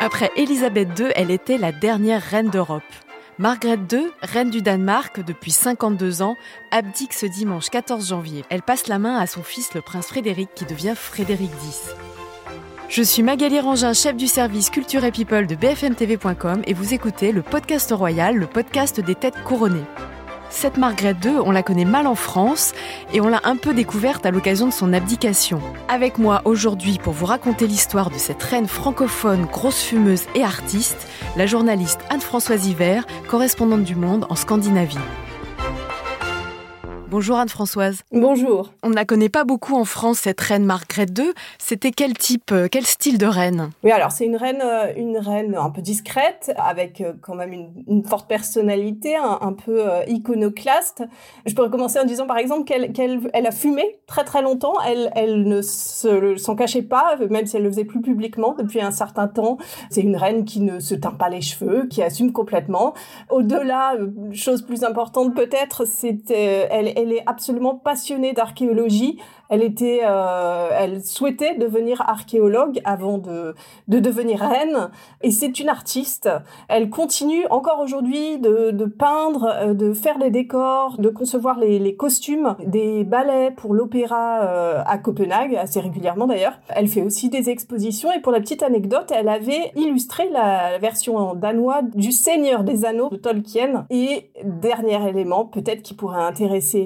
Après Élisabeth II, elle était la dernière reine d'Europe. Margrethe II, reine du Danemark depuis 52 ans, abdique ce dimanche 14 janvier. Elle passe la main à son fils le prince Frédéric qui devient Frédéric X. Je suis Magali Rangin, chef du service Culture et People de bfmtv.com et vous écoutez le podcast royal, le podcast des têtes couronnées. Cette Margrethe II, on la connaît mal en France et on l'a un peu découverte à l'occasion de son abdication. Avec moi aujourd'hui pour vous raconter l'histoire de cette reine francophone, grosse fumeuse et artiste, la journaliste Anne-Françoise Hiver, correspondante du Monde en Scandinavie. Bonjour Anne-Françoise. Bonjour. On ne la connaît pas beaucoup en France, cette reine Margrethe II. C'était quel type, euh, quel style de reine? Oui, alors c'est une reine, euh, une reine un peu discrète, avec euh, quand même une, forte personnalité, un, peu iconoclaste. Je pourrais commencer en disant par exemple qu'elle elle a fumé très très longtemps. Elle, elle ne s'en cachait pas, même si elle le faisait plus publiquement depuis un certain temps. C'est une reine qui ne se teint pas les cheveux, qui assume complètement. Au-delà, chose plus importante peut-être, c'est elle elle est absolument passionnée d'archéologie. Elle était, euh, elle souhaitait devenir archéologue avant de, de devenir reine. Et c'est une artiste. Elle continue encore aujourd'hui de, de, peindre, euh, de faire des décors, de concevoir les, les costumes des ballets pour l'opéra euh, à Copenhague, assez régulièrement d'ailleurs. Elle fait aussi des expositions. Et pour la petite anecdote, elle avait illustré la version danoise du Seigneur des Anneaux de Tolkien. Et dernier élément, peut-être qui pourrait intéresser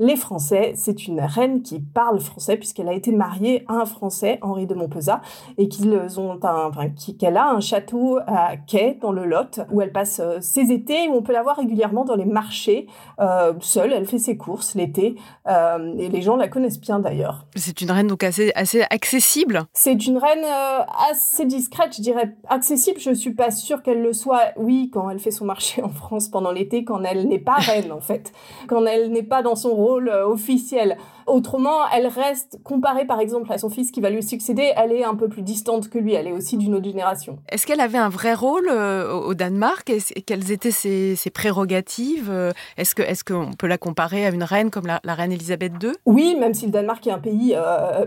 les Français. C'est une reine qui parle français puisqu'elle a été mariée à un Français, Henri de Montpezat, et qu'ils ont un, enfin, qu'elle a un château à Quai dans le Lot où elle passe euh, ses étés. Où on peut la voir régulièrement dans les marchés, euh, seule. Elle fait ses courses l'été euh, et les gens la connaissent bien d'ailleurs. C'est une reine donc assez, assez accessible? C'est une reine assez discrète, je dirais accessible. Je suis pas sûre qu'elle le soit. Oui, quand elle fait son marché en France pendant l'été, quand elle n'est pas reine en fait, quand elle n'est pas dans son rôle euh, officiel. Autrement, elle reste, comparée par exemple à son fils qui va lui succéder, elle est un peu plus distante que lui, elle est aussi d'une autre génération. Est-ce qu'elle avait un vrai rôle euh, au Danemark? Et quelles étaient ses, prérogatives euh, Est-ce qu'on est qu'on peut la comparer à une reine comme la, reine Elisabeth II Oui, même si le Danemark est un pays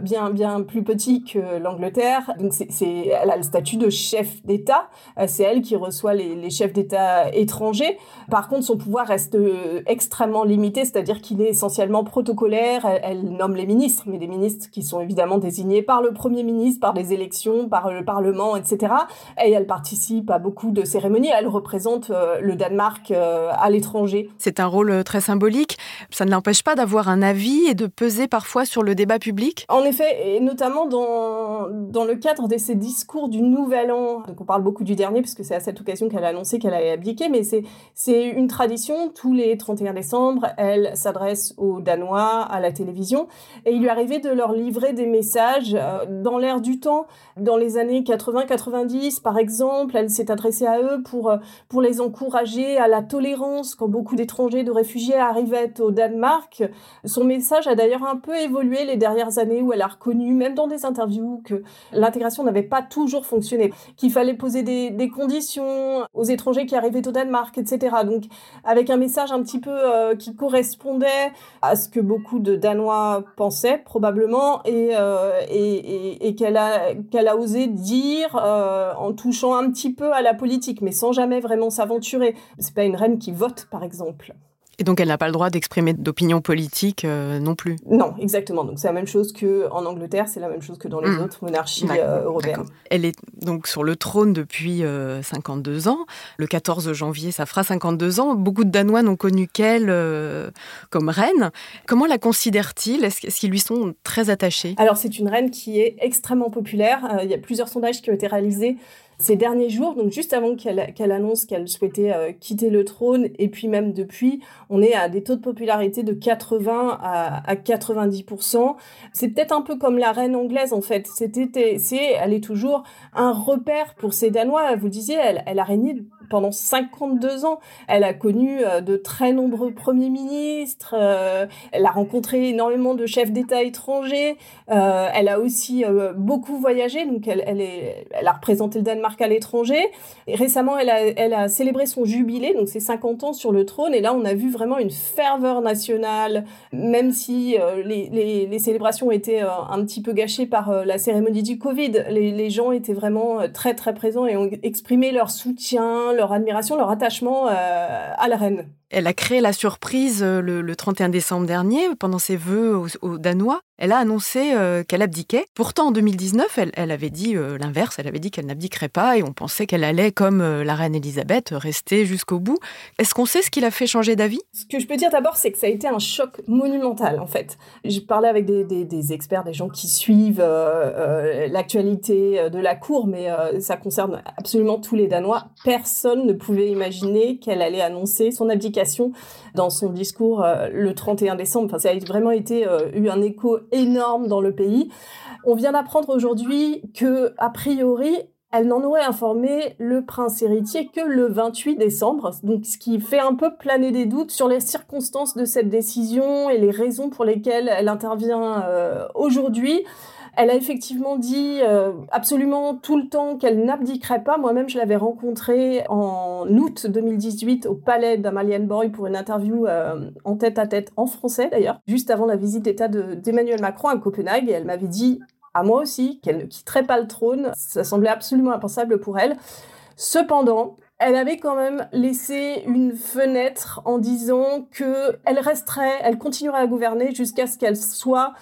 bien, bien plus petit que l'Angleterre, donc c'est, elle a le statut de chef d'État, c'est elle qui reçoit les, les chefs d'État étrangers. Par contre, son pouvoir reste extrêmement limité, c'est-à-dire qu'il est essentiellement protocolaire. Elle, nomme les ministres, mais des ministres qui sont évidemment désignés par le Premier ministre, par des élections, par le Parlement, etc. Et elle participe à beaucoup de cérémonies. Elle représente euh, le Danemark euh, à l'étranger. C'est un rôle euh, très symbolique. Ça ne l'empêche pas d'avoir un avis et de peser parfois sur le débat public En effet, et notamment dans, dans le cadre de ses discours du Nouvel An. Donc on parle beaucoup du dernier, puisque c'est à cette occasion qu'elle a annoncé qu'elle allait abdiquer, mais c'est une tradition. Tous les 31 décembre, elle s'adresse aux Danois à la télévision. Et il lui arrivait de leur livrer des messages euh, dans l'air du temps. Dans les années 80-90, par exemple, elle s'est adressée à eux pour, euh, pour les encourager à la tolérance quand beaucoup d'étrangers, de réfugiés arrivaient au Danemark. Son message a d'ailleurs un peu évolué les dernières années où elle a reconnu, même dans des interviews, que l'intégration n'avait pas toujours fonctionné, qu'il fallait poser des, conditions aux étrangers qui arrivaient au Danemark, etc. Donc, avec un message un petit peu euh, qui correspondait à ce que beaucoup de Danois pensaient probablement et, euh, et, et, qu'elle a, qu'elle a osé dire euh, en touchant un petit peu à la politique, mais sans jamais vraiment s'aventurer. C'est pas une reine qui vote, par exemple. Et donc elle n'a pas le droit d'exprimer d'opinion politique euh, non plus. Non, exactement. Donc c'est la même chose que en Angleterre, c'est la même chose que dans les mmh. autres monarchies euh, européennes. Elle est donc sur le trône depuis 52 euh, ans. Le 14 janvier, ça fera 52 ans. Beaucoup de Danois n'ont connu qu'elle comme reine. Comment la considèrent-ils? Est-ce qu'ils lui sont très attachés? Alors c'est une reine qui est extrêmement populaire. il y a plusieurs sondages qui ont été réalisés ces derniers jours, donc juste avant qu'elle annonce qu'elle souhaitait euh, quitter le trône, et puis même depuis, on est à des taux de popularité de 80 à, à 90%. C'est peut-être un peu comme la reine anglaise en fait. C'était, elle est toujours un repère pour ces Danois. Vous le disiez, elle, elle a régné pendant 52 ans. Elle a connu de très nombreux premiers ministres, elle a rencontré énormément de chefs d'État étrangers, elle a aussi beaucoup voyagé, donc elle, est, elle a représenté le Danemark à l'étranger. Récemment, elle a, célébré son jubilé, donc ses 50 ans sur le trône, et là on a vu vraiment une ferveur nationale, même si les, célébrations étaient un petit peu gâchées par la cérémonie du Covid, les, les gens étaient vraiment très très présents et ont exprimé leur soutien, leur admiration, leur attachement euh, à la reine. Elle a créé la surprise euh, le, 31 décembre dernier, pendant ses vœux aux, Danois. Elle a annoncé euh, qu'elle abdiquait. Pourtant, en 2019, elle, avait dit euh, l'inverse. Elle avait dit qu'elle n'abdiquerait pas et on pensait qu'elle allait, comme la reine Elisabeth, rester jusqu'au bout. Est-ce qu'on sait ce qui l'a fait changer d'avis? Ce que je peux dire d'abord, c'est que ça a été un choc monumental, en fait. J'ai parlé avec des, experts, des gens qui suivent l'actualité de la cour, mais ça concerne absolument tous les Danois. Personne ne pouvait imaginer qu'elle allait annoncer son abdication dans son discours euh, le 31 décembre. Enfin, ça a vraiment été euh, eu un écho énorme dans le pays. On vient d'apprendre aujourd'hui que, a priori, elle n'en aurait informé le prince héritier que le 28 décembre, donc ce qui fait un peu planer des doutes sur les circonstances de cette décision et les raisons pour lesquelles elle intervient euh, aujourd'hui. Elle a effectivement dit euh, absolument tout le temps qu'elle n'abdiquerait pas. Moi-même, je l'avais rencontrée en août 2018 au palais d'Amalienborg pour une interview euh, en tête à tête en français d'ailleurs, juste avant la visite d'État d'Emmanuel Macron à Copenhague. Et elle m'avait dit à moi aussi qu'elle ne quitterait pas le trône. Ça semblait absolument impensable pour elle. Cependant, elle avait quand même laissé une fenêtre en disant que elle resterait, elle continuerait à gouverner jusqu'à ce qu'elle soit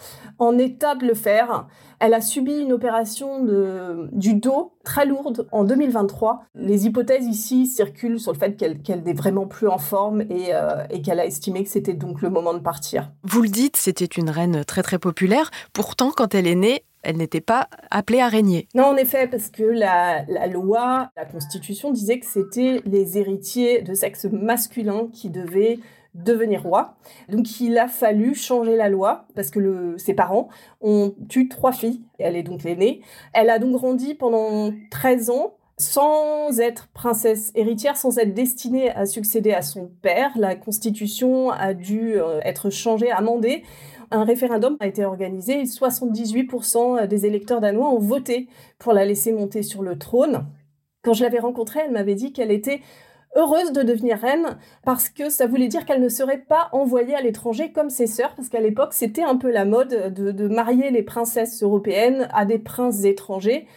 en état de le faire. Elle a subi une opération de, du dos très lourde en 2023. Les hypothèses ici circulent sur le fait qu'elle n'est vraiment plus en forme et, euh, et qu'elle a estimé que c'était donc le moment de partir. Vous le dites, c'était une reine très très populaire. Pourtant, quand elle est née, elle n'était pas appelée à régner. Non, en effet, parce que la, loi, la Constitution disait que c'était les héritiers de sexe masculin qui devaient devenir roi. Donc il a fallu changer la loi parce que ses parents ont eu trois filles. Elle est donc l'aînée. Elle a donc grandi pendant 13 ans sans être princesse héritière, sans être destinée à succéder à son père. La constitution a dû euh, être changée, amendée un référendum a été organisé et 78% des électeurs danois ont voté pour la laisser monter sur le trône. Quand je l'avais rencontrée, elle m'avait dit qu'elle était heureuse de devenir reine parce que ça voulait dire qu'elle ne serait pas envoyée à l'étranger comme ses sœurs, parce qu'à l'époque, c'était un peu la mode de, de, marier les princesses européennes à des princes étrangers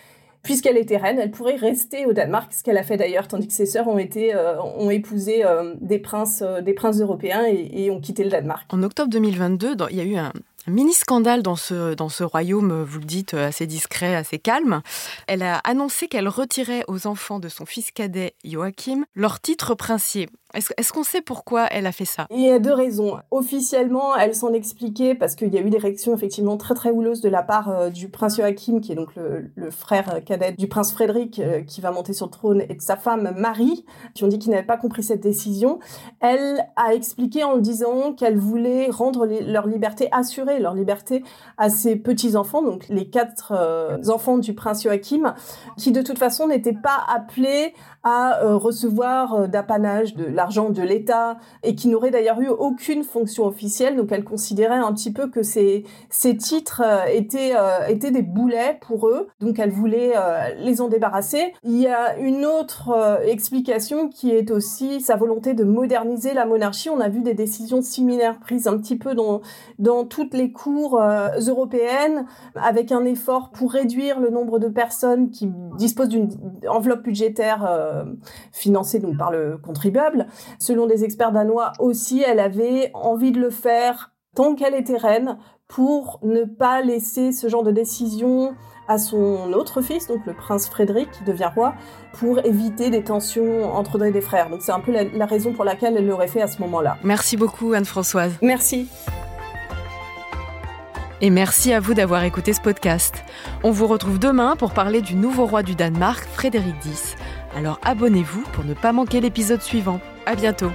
puisqu'elle était reine, elle pourrait rester au Danemark, ce qu'elle a fait d'ailleurs, tandis que ses sœurs ont été euh, ont épousé euh, des princes euh, des princes européens et, et, ont quitté le Danemark. En octobre 2022, il y a eu un mini-scandale dans ce, dans ce royaume, vous le dites, assez discret, assez calme. Elle a annoncé qu'elle retirait aux enfants de son fils cadet Joachim leur titre princier. Est-ce qu'on sait pourquoi elle a fait ça? Il y a deux raisons. Officiellement, elle s'en expliquait parce qu'il y a eu des réactions effectivement très très houleuses de la part euh, du prince Joachim, qui est donc le, frère cadet du prince Frédéric, euh, qui va monter sur le trône, et de sa femme Marie, qui ont dit qu'ils n'avaient pas compris cette décision. Elle a expliqué en disant qu'elle voulait rendre leur liberté assurée, leur liberté à ses petits-enfants, donc les quatre euh, enfants du prince Joachim, qui de toute façon n'étaient pas appelés à recevoir d'apanage de la l'argent de l'État et qui n'aurait d'ailleurs eu aucune fonction officielle. Donc elle considérait un petit peu que ces, ces titres euh, étaient, euh, étaient des boulets pour eux. Donc elle voulait euh, les en débarrasser. Il y a une autre explication qui est aussi sa volonté de moderniser la monarchie. On a vu des décisions similaires prises un petit peu dans, dans toutes les cours européennes avec un effort pour réduire le nombre de personnes qui disposent d'une enveloppe budgétaire financée donc par le contribuable. Selon des experts danois aussi, elle avait envie de le faire tant qu'elle était reine pour ne pas laisser ce genre de décision à son autre fils, donc le prince Frédéric, qui devient roi, pour éviter des tensions entre les frères. Donc c'est un peu la, la raison pour laquelle elle l'aurait fait à ce moment-là. Merci beaucoup Anne-Françoise. Merci. Et merci à vous d'avoir écouté ce podcast. On vous retrouve demain pour parler du nouveau roi du Danemark, Frédéric X. Alors abonnez-vous pour ne pas manquer l'épisode suivant. À bientôt.